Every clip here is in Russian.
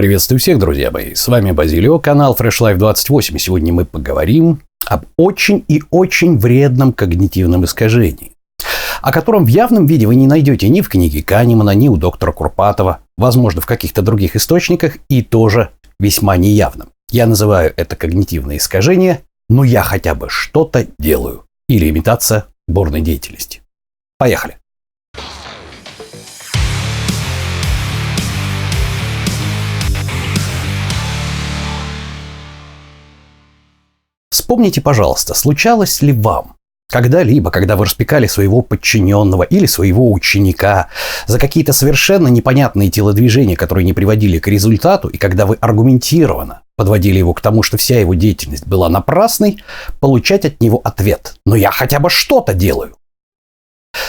Приветствую всех, друзья мои. С вами Базилио, канал Fresh Life 28. Сегодня мы поговорим об очень и очень вредном когнитивном искажении, о котором в явном виде вы не найдете ни в книге Канемана, ни у доктора Курпатова, возможно, в каких-то других источниках и тоже весьма неявном. Я называю это когнитивное искажение, но я хотя бы что-то делаю. Или имитация бурной деятельности. Поехали. Вспомните, пожалуйста, случалось ли вам когда-либо, когда вы распекали своего подчиненного или своего ученика за какие-то совершенно непонятные телодвижения, которые не приводили к результату, и когда вы аргументированно подводили его к тому, что вся его деятельность была напрасной, получать от него ответ «но я хотя бы что-то делаю».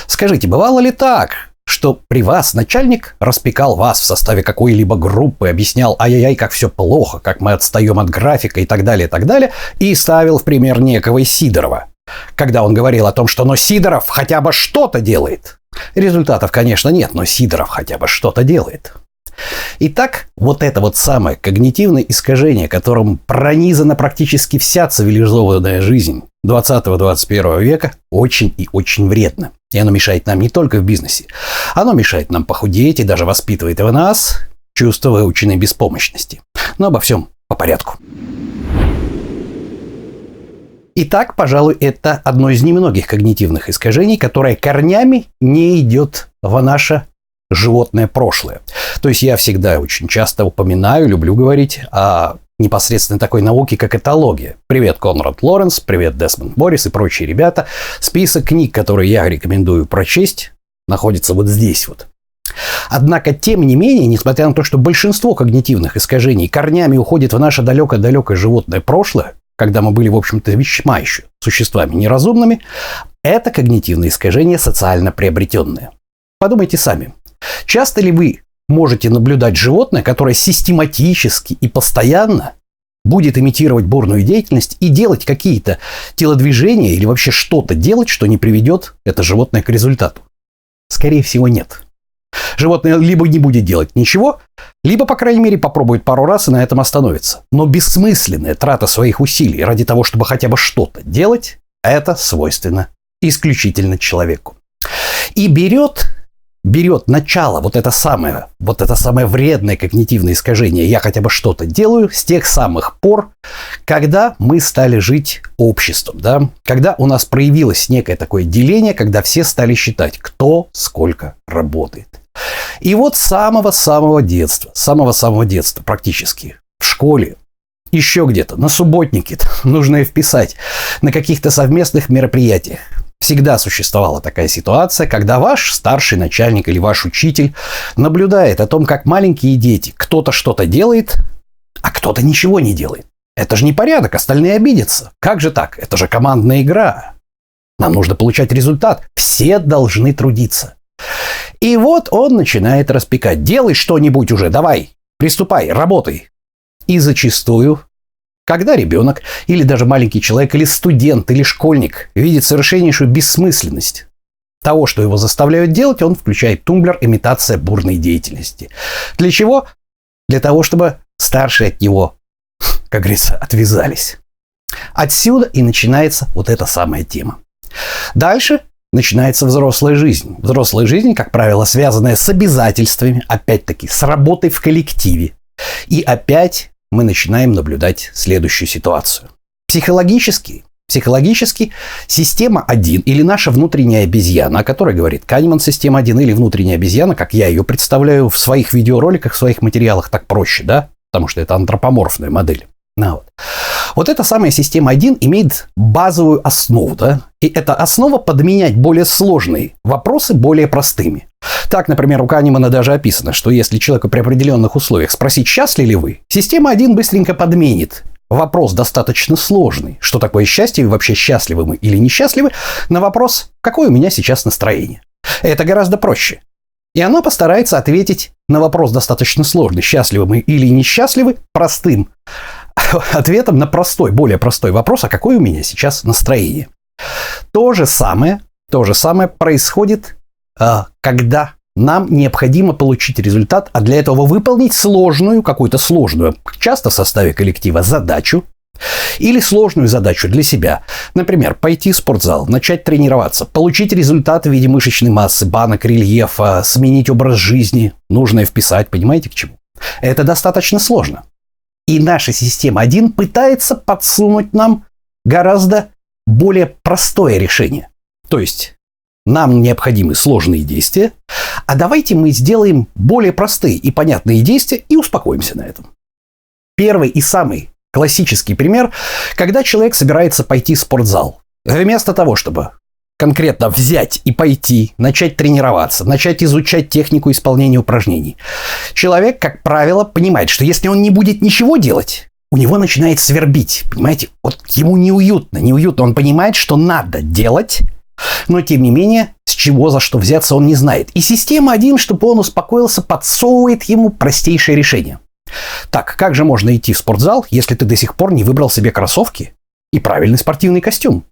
Скажите, бывало ли так, что при вас начальник распекал вас в составе какой-либо группы, объяснял ай-яй-яй, как все плохо, как мы отстаем от графика и так далее, и так далее, и ставил в пример некого Сидорова, когда он говорил о том, что «но Сидоров хотя бы что-то делает». Результатов, конечно, нет, но Сидоров хотя бы что-то делает. Итак, вот это вот самое когнитивное искажение, которым пронизана практически вся цивилизованная жизнь 20-21 века, очень и очень вредно. И оно мешает нам не только в бизнесе. Оно мешает нам похудеть и даже воспитывает в нас чувство выученной беспомощности. Но обо всем по порядку. Итак, пожалуй, это одно из немногих когнитивных искажений, которое корнями не идет в наше животное прошлое. То есть я всегда очень часто упоминаю, люблю говорить о непосредственно такой науки, как этология. Привет, Конрад Лоренс, привет, Десмонд Борис и прочие ребята. Список книг, которые я рекомендую прочесть, находится вот здесь вот. Однако, тем не менее, несмотря на то, что большинство когнитивных искажений корнями уходит в наше далекое-далекое животное прошлое, когда мы были, в общем-то, весьма еще существами неразумными, это когнитивные искажения социально приобретенные. Подумайте сами. Часто ли вы можете наблюдать животное, которое систематически и постоянно будет имитировать бурную деятельность и делать какие-то телодвижения или вообще что-то делать, что не приведет это животное к результату? Скорее всего, нет. Животное либо не будет делать ничего, либо, по крайней мере, попробует пару раз и на этом остановится. Но бессмысленная трата своих усилий ради того, чтобы хотя бы что-то делать, это свойственно исключительно человеку. И берет берет начало вот это самое, вот это самое вредное когнитивное искажение, я хотя бы что-то делаю с тех самых пор, когда мы стали жить обществом, да, когда у нас проявилось некое такое деление, когда все стали считать, кто сколько работает. И вот с самого-самого детства, самого-самого детства практически, в школе, еще где-то, на субботнике, нужно и вписать, на каких-то совместных мероприятиях. Всегда существовала такая ситуация, когда ваш старший начальник или ваш учитель наблюдает о том, как маленькие дети, кто-то что-то делает, а кто-то ничего не делает. Это же не порядок, остальные обидятся. Как же так? Это же командная игра. Нам нужно получать результат. Все должны трудиться. И вот он начинает распекать. Делай что-нибудь уже, давай, приступай, работай. И зачастую когда ребенок, или даже маленький человек, или студент, или школьник видит совершеннейшую бессмысленность того, что его заставляют делать, он включает тумблер «Имитация бурной деятельности». Для чего? Для того, чтобы старшие от него, как говорится, отвязались. Отсюда и начинается вот эта самая тема. Дальше начинается взрослая жизнь. Взрослая жизнь, как правило, связанная с обязательствами, опять-таки, с работой в коллективе. И опять мы начинаем наблюдать следующую ситуацию. Психологически, психологически система 1 или наша внутренняя обезьяна, о которой говорит Канеман система 1 или внутренняя обезьяна, как я ее представляю в своих видеороликах, в своих материалах, так проще, да? Потому что это антропоморфная модель. Ну, вот. Вот эта самая система 1 имеет базовую основу, да? И эта основа подменять более сложные вопросы более простыми. Так, например, у Канемана даже описано, что если человеку при определенных условиях спросить, счастливы ли вы, система 1 быстренько подменит вопрос достаточно сложный, что такое счастье и вообще счастливы мы или несчастливы, на вопрос, какое у меня сейчас настроение. Это гораздо проще. И она постарается ответить на вопрос достаточно сложный, счастливы мы или несчастливы, простым ответом на простой, более простой вопрос, а какое у меня сейчас настроение. То же самое, то же самое происходит, а, когда нам необходимо получить результат, а для этого выполнить сложную, какую-то сложную, часто в составе коллектива, задачу, или сложную задачу для себя. Например, пойти в спортзал, начать тренироваться, получить результат в виде мышечной массы, банок, рельефа, сменить образ жизни. Нужно вписать, понимаете, к чему? Это достаточно сложно. И наша система 1 пытается подсунуть нам гораздо более простое решение. То есть нам необходимы сложные действия, а давайте мы сделаем более простые и понятные действия и успокоимся на этом. Первый и самый классический пример, когда человек собирается пойти в спортзал. Вместо того, чтобы конкретно взять и пойти, начать тренироваться, начать изучать технику исполнения упражнений. Человек, как правило, понимает, что если он не будет ничего делать, у него начинает свербить, понимаете? Вот ему неуютно, неуютно. Он понимает, что надо делать, но тем не менее, с чего за что взяться он не знает. И система один, чтобы он успокоился, подсовывает ему простейшее решение. Так, как же можно идти в спортзал, если ты до сих пор не выбрал себе кроссовки и правильный спортивный костюм?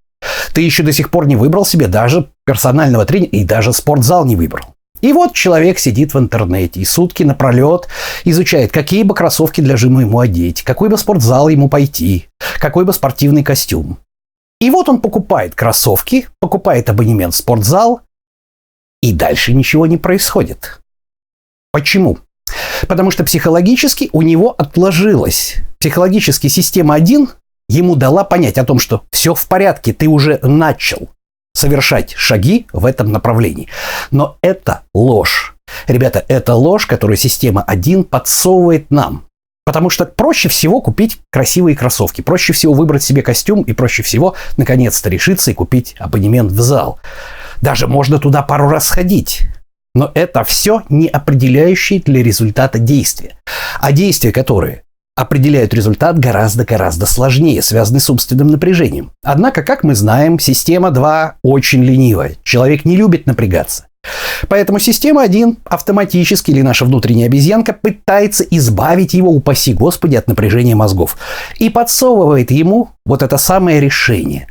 Ты еще до сих пор не выбрал себе даже персонального тренера и даже спортзал не выбрал. И вот человек сидит в интернете и сутки напролет изучает, какие бы кроссовки для жима ему одеть, какой бы спортзал ему пойти, какой бы спортивный костюм. И вот он покупает кроссовки, покупает абонемент в спортзал, и дальше ничего не происходит. Почему? Потому что психологически у него отложилось. Психологически система 1 ему дала понять о том, что все в порядке, ты уже начал совершать шаги в этом направлении. Но это ложь. Ребята, это ложь, которую система 1 подсовывает нам. Потому что проще всего купить красивые кроссовки, проще всего выбрать себе костюм и проще всего наконец-то решиться и купить абонемент в зал. Даже можно туда пару раз ходить. Но это все не определяющие для результата действия. А действия, которые определяют результат гораздо-гораздо сложнее, связанный с умственным напряжением. Однако, как мы знаем, система 2 очень ленивая. Человек не любит напрягаться. Поэтому система 1 автоматически или наша внутренняя обезьянка пытается избавить его, упаси Господи, от напряжения мозгов. И подсовывает ему вот это самое решение.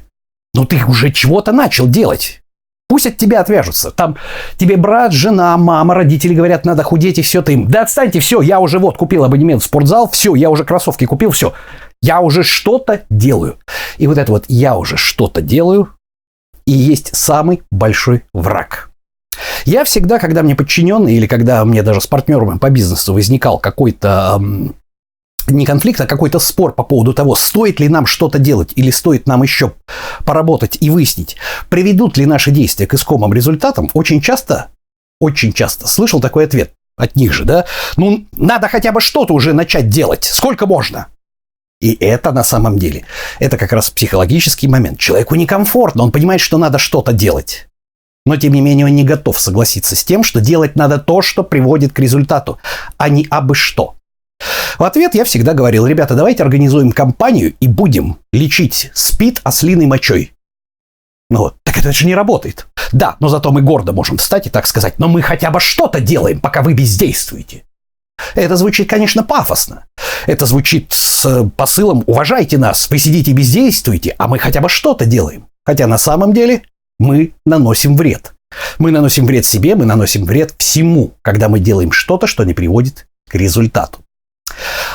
Ну ты уже чего-то начал делать. Пусть от тебя отвяжутся. Там тебе брат, жена, мама, родители говорят, надо худеть, и все ты им. Да отстаньте, все, я уже вот купил абонемент в спортзал, все, я уже кроссовки купил, все. Я уже что-то делаю. И вот это вот «я уже что-то делаю» и есть самый большой враг. Я всегда, когда мне подчиненный или когда мне даже с партнерами по бизнесу возникал какой-то не конфликт, а какой-то спор по поводу того, стоит ли нам что-то делать или стоит нам еще поработать и выяснить, приведут ли наши действия к искомым результатам, очень часто, очень часто слышал такой ответ от них же, да? Ну, надо хотя бы что-то уже начать делать. Сколько можно? И это на самом деле, это как раз психологический момент. Человеку некомфортно, он понимает, что надо что-то делать. Но тем не менее он не готов согласиться с тем, что делать надо то, что приводит к результату, а не абы что. В ответ я всегда говорил, ребята, давайте организуем компанию и будем лечить СПИД ослиной мочой. Ну вот, так это же не работает. Да, но зато мы гордо можем встать и так сказать, но мы хотя бы что-то делаем, пока вы бездействуете. Это звучит, конечно, пафосно. Это звучит с э, посылом «уважайте нас, вы сидите бездействуете, а мы хотя бы что-то делаем». Хотя на самом деле мы наносим вред. Мы наносим вред себе, мы наносим вред всему, когда мы делаем что-то, что не приводит к результату.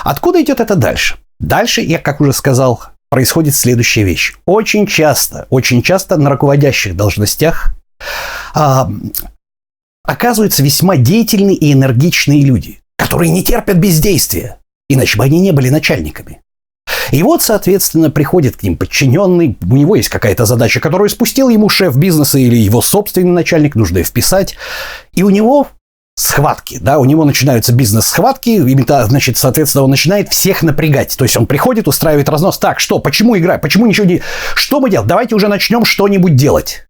Откуда идет это дальше? Дальше, я как уже сказал, происходит следующая вещь. Очень часто, очень часто на руководящих должностях а, оказываются весьма деятельные и энергичные люди, которые не терпят бездействия, иначе бы они не были начальниками. И вот, соответственно, приходит к ним подчиненный, у него есть какая-то задача, которую спустил ему шеф бизнеса или его собственный начальник, нужно ее вписать, и у него схватки, да, у него начинаются бизнес-схватки, значит, соответственно, он начинает всех напрягать. То есть он приходит, устраивает разнос. Так, что, почему играть, почему ничего не... Что мы делаем? Давайте уже начнем что-нибудь делать.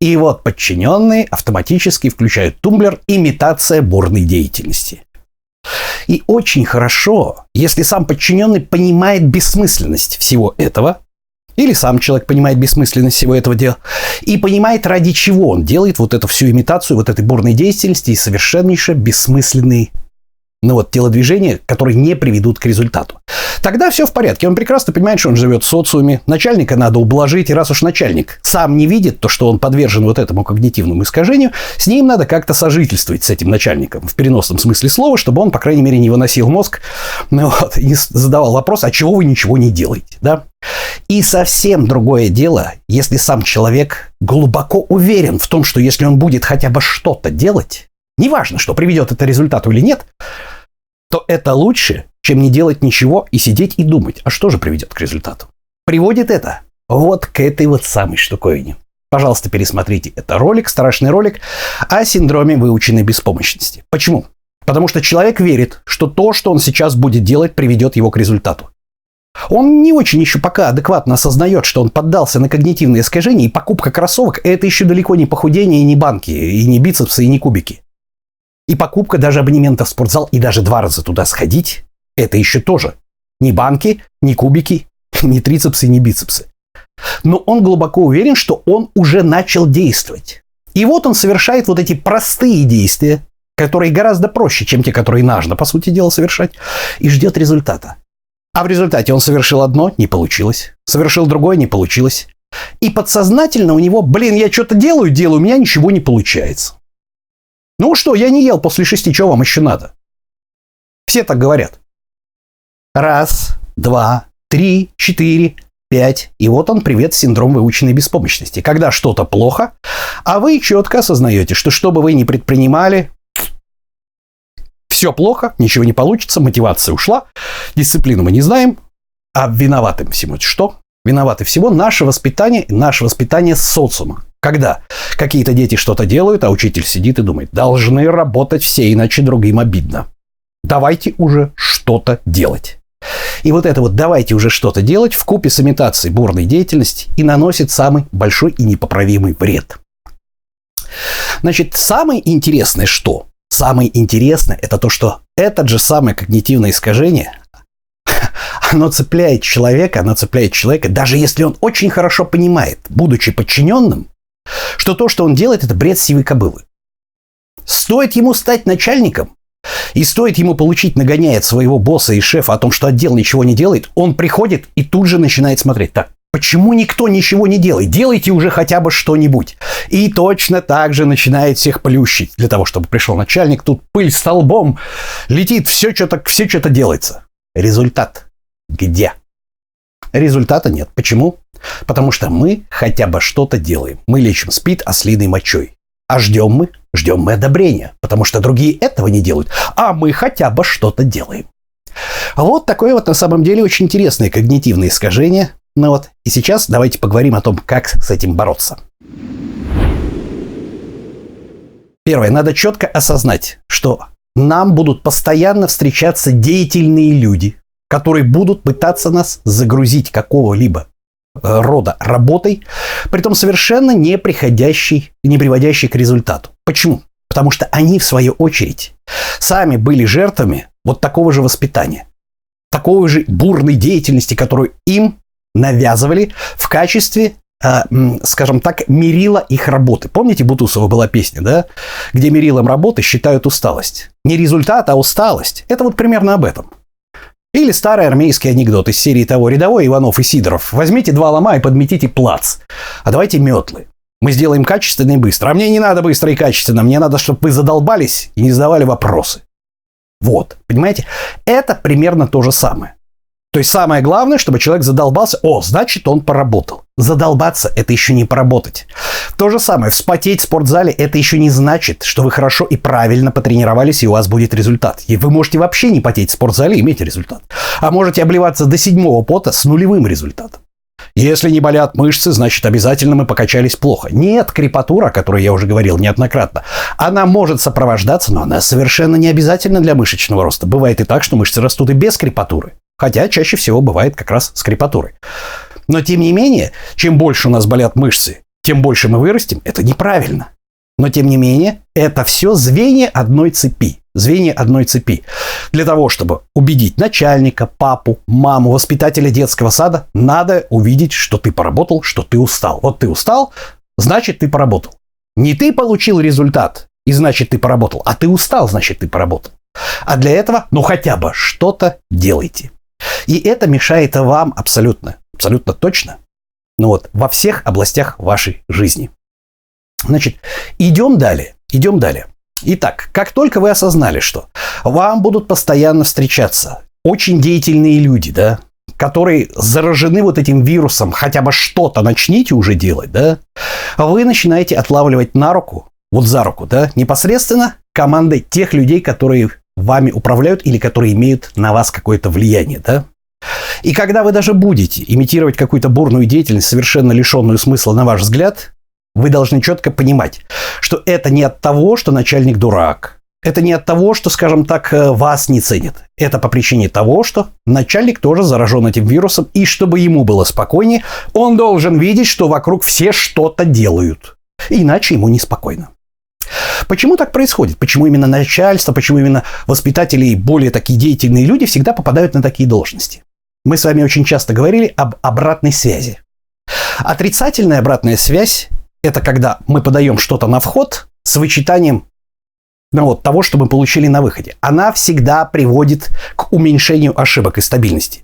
И вот подчиненные автоматически включают тумблер «Имитация бурной деятельности». И очень хорошо, если сам подчиненный понимает бессмысленность всего этого, или сам человек понимает бессмысленность всего этого дела. И понимает, ради чего он делает вот эту всю имитацию вот этой бурной деятельности и совершеннейше бессмысленные ну вот, телодвижения, которые не приведут к результату. Тогда все в порядке. Он прекрасно понимает, что он живет в социуме. Начальника надо ублажить. И раз уж начальник сам не видит то, что он подвержен вот этому когнитивному искажению, с ним надо как-то сожительствовать с этим начальником в переносном смысле слова, чтобы он, по крайней мере, не выносил мозг ну, вот, и задавал вопрос, а чего вы ничего не делаете. Да? И совсем другое дело, если сам человек глубоко уверен в том, что если он будет хотя бы что-то делать, неважно, что приведет это результату или нет, то это лучше, чем не делать ничего и сидеть и думать, а что же приведет к результату. Приводит это вот к этой вот самой штуковине. Пожалуйста, пересмотрите. Это ролик, страшный ролик о синдроме выученной беспомощности. Почему? Потому что человек верит, что то, что он сейчас будет делать, приведет его к результату. Он не очень еще пока адекватно осознает, что он поддался на когнитивные искажения, и покупка кроссовок – это еще далеко не похудение, и не банки, и не бицепсы, и не кубики. И покупка даже абонемента в спортзал, и даже два раза туда сходить – это еще тоже не банки, не кубики, не трицепсы, не бицепсы. Но он глубоко уверен, что он уже начал действовать. И вот он совершает вот эти простые действия, которые гораздо проще, чем те, которые нужно, по сути дела, совершать, и ждет результата. А в результате он совершил одно, не получилось. Совершил другое, не получилось. И подсознательно у него, блин, я что-то делаю, делаю, у меня ничего не получается. Ну что, я не ел после шести, чего вам еще надо? Все так говорят. Раз, два, три, четыре, пять. И вот он, привет, синдром выученной беспомощности. Когда что-то плохо, а вы четко осознаете, что что бы вы ни предпринимали, все плохо, ничего не получится, мотивация ушла, дисциплину мы не знаем, а виноватым всему что? Виноваты всего наше воспитание и наше воспитание социума. Когда какие-то дети что-то делают, а учитель сидит и думает, должны работать все, иначе другим обидно. Давайте уже что-то делать. И вот это вот «давайте уже что-то делать» в купе с имитацией бурной деятельности и наносит самый большой и непоправимый вред. Значит, самое интересное что? Самое интересное это то, что это же самое когнитивное искажение, оно цепляет человека, оно цепляет человека, даже если он очень хорошо понимает, будучи подчиненным, что то, что он делает, это бред сивой кобылы. Стоит ему стать начальником, и стоит ему получить нагоняет своего босса и шефа о том, что отдел ничего не делает, он приходит и тут же начинает смотреть. Так, Почему никто ничего не делает? Делайте уже хотя бы что-нибудь. И точно так же начинает всех плющить. Для того, чтобы пришел начальник, тут пыль столбом летит, все что-то все что делается. Результат где? Результата нет. Почему? Потому что мы хотя бы что-то делаем. Мы лечим спид ослиной мочой. А ждем мы? Ждем мы одобрения. Потому что другие этого не делают. А мы хотя бы что-то делаем. Вот такое вот на самом деле очень интересное когнитивное искажение, ну вот, и сейчас давайте поговорим о том, как с этим бороться. Первое, надо четко осознать, что нам будут постоянно встречаться деятельные люди, которые будут пытаться нас загрузить какого-либо э, рода работой, при том совершенно не приходящей, не приводящей к результату. Почему? Потому что они, в свою очередь, сами были жертвами вот такого же воспитания, такой же бурной деятельности, которую им навязывали в качестве э, скажем так, мерила их работы. Помните, Бутусова была песня, да? Где мерилом работы считают усталость. Не результат, а усталость. Это вот примерно об этом. Или старый армейский анекдот из серии того рядовой Иванов и Сидоров. Возьмите два лома и подметите плац. А давайте метлы. Мы сделаем качественно и быстро. А мне не надо быстро и качественно. Мне надо, чтобы вы задолбались и не задавали вопросы. Вот, понимаете? Это примерно то же самое. То есть самое главное, чтобы человек задолбался, о, значит он поработал. Задолбаться – это еще не поработать. То же самое, вспотеть в спортзале – это еще не значит, что вы хорошо и правильно потренировались, и у вас будет результат. И вы можете вообще не потеть в спортзале и иметь результат. А можете обливаться до седьмого пота с нулевым результатом. Если не болят мышцы, значит обязательно мы покачались плохо. Нет, крепатура, о которой я уже говорил неоднократно, она может сопровождаться, но она совершенно не обязательна для мышечного роста. Бывает и так, что мышцы растут и без крепатуры. Хотя чаще всего бывает как раз с крепатурой. Но тем не менее, чем больше у нас болят мышцы, тем больше мы вырастем. Это неправильно. Но тем не менее, это все звенья одной цепи. Звенья одной цепи. Для того, чтобы убедить начальника, папу, маму, воспитателя детского сада, надо увидеть, что ты поработал, что ты устал. Вот ты устал, значит ты поработал. Не ты получил результат, и значит ты поработал, а ты устал, значит ты поработал. А для этого, ну хотя бы что-то делайте. И это мешает вам абсолютно, абсолютно точно, ну вот, во всех областях вашей жизни. Значит, идем далее, идем далее. Итак, как только вы осознали, что вам будут постоянно встречаться очень деятельные люди, да, которые заражены вот этим вирусом, хотя бы что-то начните уже делать, да, вы начинаете отлавливать на руку, вот за руку, да, непосредственно командой тех людей, которые вами управляют или которые имеют на вас какое-то влияние, да. И когда вы даже будете имитировать какую-то бурную деятельность, совершенно лишенную смысла на ваш взгляд, вы должны четко понимать, что это не от того, что начальник дурак. Это не от того, что, скажем так, э, вас не ценит. Это по причине того, что начальник тоже заражен этим вирусом, и чтобы ему было спокойнее, он должен видеть, что вокруг все что-то делают. Иначе ему неспокойно. Почему так происходит? Почему именно начальство, почему именно воспитатели и более такие деятельные люди всегда попадают на такие должности? Мы с вами очень часто говорили об обратной связи. Отрицательная обратная связь это когда мы подаем что-то на вход с вычитанием ну, вот, того, что мы получили на выходе. Она всегда приводит к уменьшению ошибок и стабильности.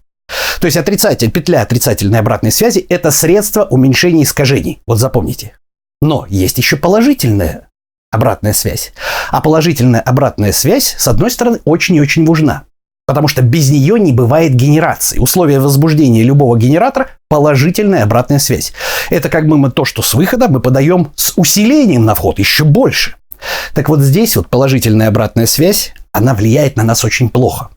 То есть отрицатель, петля отрицательной обратной связи – это средство уменьшения искажений. Вот запомните. Но есть еще положительная обратная связь. А положительная обратная связь, с одной стороны, очень и очень важна. Потому что без нее не бывает генерации. Условия возбуждения любого генератора – положительная обратная связь. Это как бы мы то, что с выхода мы подаем с усилением на вход еще больше. Так вот здесь вот положительная обратная связь, она влияет на нас очень плохо.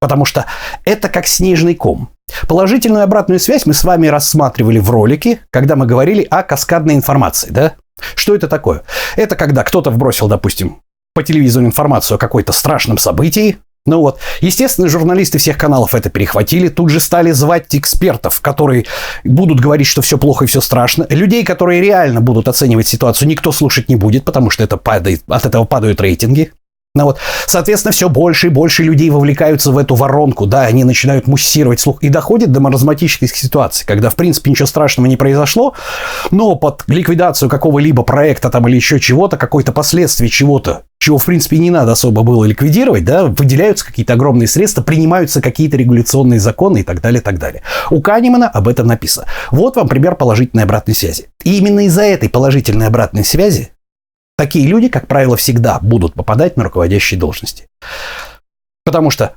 Потому что это как снежный ком. Положительную обратную связь мы с вами рассматривали в ролике, когда мы говорили о каскадной информации, да? Что это такое? Это когда кто-то вбросил, допустим, по телевизору информацию о какой-то страшном событии, ну вот, естественно, журналисты всех каналов это перехватили, тут же стали звать экспертов, которые будут говорить, что все плохо и все страшно. Людей, которые реально будут оценивать ситуацию, никто слушать не будет, потому что это падает, от этого падают рейтинги. Ну вот, соответственно, все больше и больше людей вовлекаются в эту воронку, да, они начинают муссировать слух и доходит до маразматических ситуаций, когда, в принципе, ничего страшного не произошло, но под ликвидацию какого-либо проекта там или еще чего-то, какое-то последствие чего-то, чего, в принципе, не надо особо было ликвидировать, да, выделяются какие-то огромные средства, принимаются какие-то регуляционные законы и так далее, и так далее. У Канемана об этом написано. Вот вам пример положительной обратной связи. И именно из-за этой положительной обратной связи Такие люди, как правило, всегда будут попадать на руководящие должности. Потому что,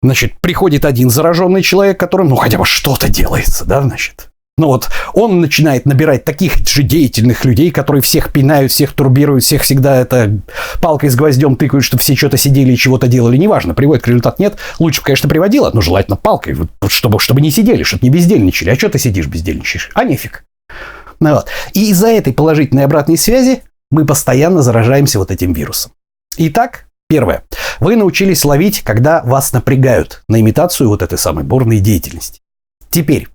значит, приходит один зараженный человек, которым, ну, хотя бы что-то делается, да, значит. Ну вот, он начинает набирать таких же деятельных людей, которые всех пинают, всех турбируют, всех всегда это палкой с гвоздем тыкают, чтобы все что-то сидели и чего-то делали. Неважно, приводит к результат нет. Лучше бы, конечно, приводила, но желательно палкой, чтобы, чтобы не сидели, чтобы не бездельничали. А что ты сидишь бездельничаешь? А нефиг. Ну вот. И из-за этой положительной обратной связи мы постоянно заражаемся вот этим вирусом. Итак, первое. Вы научились ловить, когда вас напрягают на имитацию вот этой самой бурной деятельности. Теперь,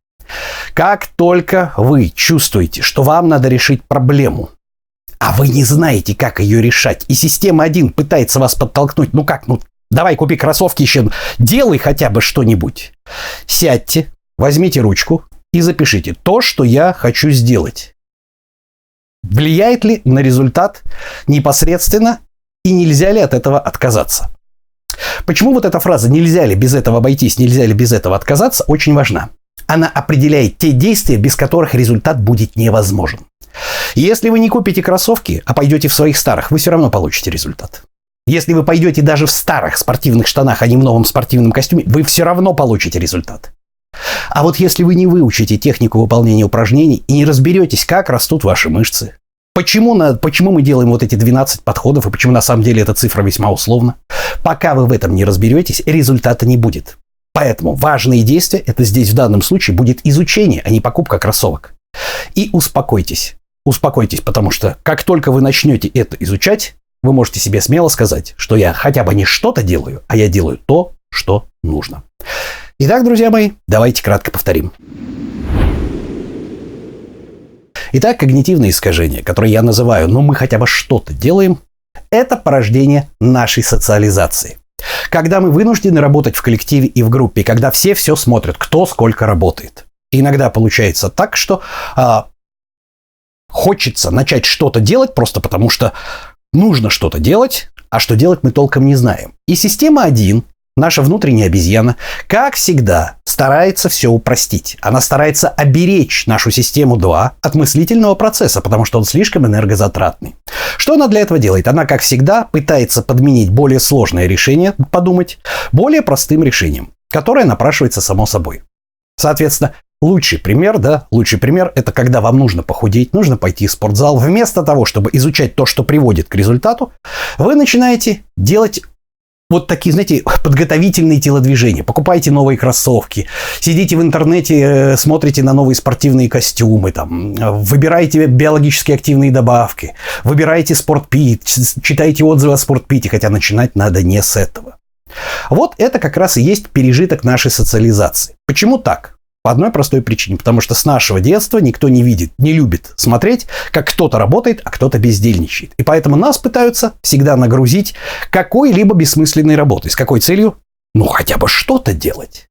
как только вы чувствуете, что вам надо решить проблему, а вы не знаете, как ее решать, и система 1 пытается вас подтолкнуть, ну как, ну давай купи кроссовки еще, делай хотя бы что-нибудь. Сядьте, возьмите ручку и запишите то, что я хочу сделать. Влияет ли на результат непосредственно и нельзя ли от этого отказаться? Почему вот эта фраза «нельзя ли без этого обойтись, нельзя ли без этого отказаться» очень важна. Она определяет те действия, без которых результат будет невозможен. Если вы не купите кроссовки, а пойдете в своих старых, вы все равно получите результат. Если вы пойдете даже в старых спортивных штанах, а не в новом спортивном костюме, вы все равно получите результат. А вот если вы не выучите технику выполнения упражнений и не разберетесь, как растут ваши мышцы, почему, на, почему мы делаем вот эти 12 подходов и почему на самом деле эта цифра весьма условна, пока вы в этом не разберетесь, результата не будет. Поэтому важные действия, это здесь в данном случае будет изучение, а не покупка кроссовок. И успокойтесь. Успокойтесь, потому что как только вы начнете это изучать, вы можете себе смело сказать, что я хотя бы не что-то делаю, а я делаю то, что нужно. Итак, друзья мои, давайте кратко повторим. Итак, когнитивные искажения, которые я называю, ну мы хотя бы что-то делаем, это порождение нашей социализации. Когда мы вынуждены работать в коллективе и в группе, когда все все смотрят, кто сколько работает. Иногда получается так, что а, хочется начать что-то делать просто потому, что нужно что-то делать, а что делать мы толком не знаем. И система 1 наша внутренняя обезьяна, как всегда, старается все упростить. Она старается оберечь нашу систему 2 от мыслительного процесса, потому что он слишком энергозатратный. Что она для этого делает? Она, как всегда, пытается подменить более сложное решение, подумать, более простым решением, которое напрашивается само собой. Соответственно, Лучший пример, да, лучший пример – это когда вам нужно похудеть, нужно пойти в спортзал. Вместо того, чтобы изучать то, что приводит к результату, вы начинаете делать вот такие, знаете, подготовительные телодвижения. Покупайте новые кроссовки, сидите в интернете, э, смотрите на новые спортивные костюмы, там, выбираете биологически активные добавки, выбираете спортпит, читайте отзывы о спортпите, хотя начинать надо не с этого. Вот это как раз и есть пережиток нашей социализации. Почему так? По одной простой причине, потому что с нашего детства никто не видит, не любит смотреть, как кто-то работает, а кто-то бездельничает. И поэтому нас пытаются всегда нагрузить какой-либо бессмысленной работой. С какой целью? Ну, хотя бы что-то делать.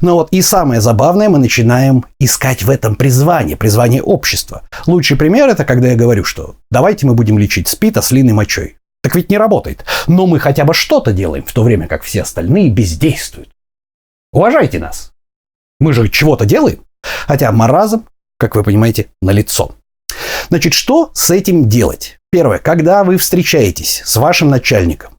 Но вот и самое забавное, мы начинаем искать в этом призвание, призвание общества. Лучший пример это когда я говорю, что давайте мы будем лечить СПИД ослиной мочой. Так ведь не работает. Но мы хотя бы что-то делаем, в то время как все остальные бездействуют. Уважайте нас. Мы же чего-то делаем. Хотя маразм, как вы понимаете, налицо. Значит, что с этим делать? Первое, когда вы встречаетесь с вашим начальником,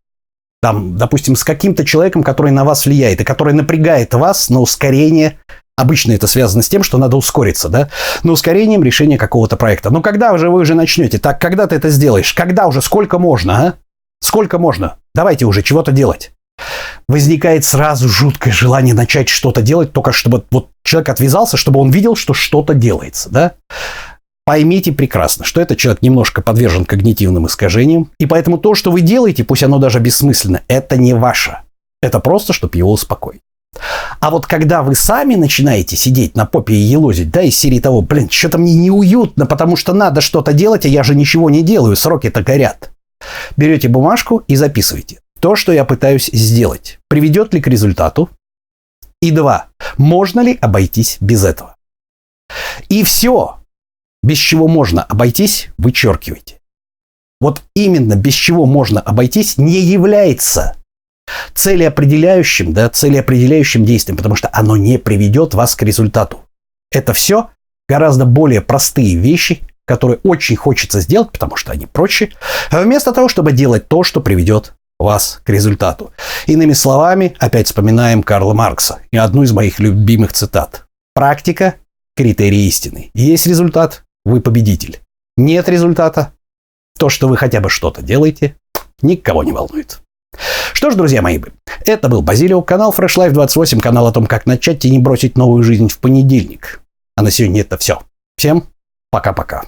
там, допустим, с каким-то человеком, который на вас влияет и который напрягает вас на ускорение Обычно это связано с тем, что надо ускориться, да? На ускорением решения какого-то проекта. Но когда же вы уже начнете? Так, когда ты это сделаешь? Когда уже? Сколько можно, а? Сколько можно? Давайте уже чего-то делать возникает сразу жуткое желание начать что-то делать, только чтобы вот человек отвязался, чтобы он видел, что что-то делается, да? Поймите прекрасно, что этот человек немножко подвержен когнитивным искажениям, и поэтому то, что вы делаете, пусть оно даже бессмысленно, это не ваше. Это просто, чтобы его успокоить. А вот когда вы сами начинаете сидеть на попе и елозить, да, из серии того, блин, что-то мне неуютно, потому что надо что-то делать, а я же ничего не делаю, сроки-то горят. Берете бумажку и записывайте то, что я пытаюсь сделать, приведет ли к результату? И два, можно ли обойтись без этого? И все, без чего можно обойтись, вычеркивайте. Вот именно без чего можно обойтись не является целеопределяющим, да, целеопределяющим действием, потому что оно не приведет вас к результату. Это все гораздо более простые вещи, которые очень хочется сделать, потому что они проще, вместо того, чтобы делать то, что приведет вас к результату. Иными словами, опять вспоминаем Карла Маркса и одну из моих любимых цитат. Практика – критерий истины. Есть результат – вы победитель. Нет результата – то, что вы хотя бы что-то делаете, никого не волнует. Что ж, друзья мои, это был Базилио, канал Fresh Life 28, канал о том, как начать и не бросить новую жизнь в понедельник. А на сегодня это все. Всем пока-пока.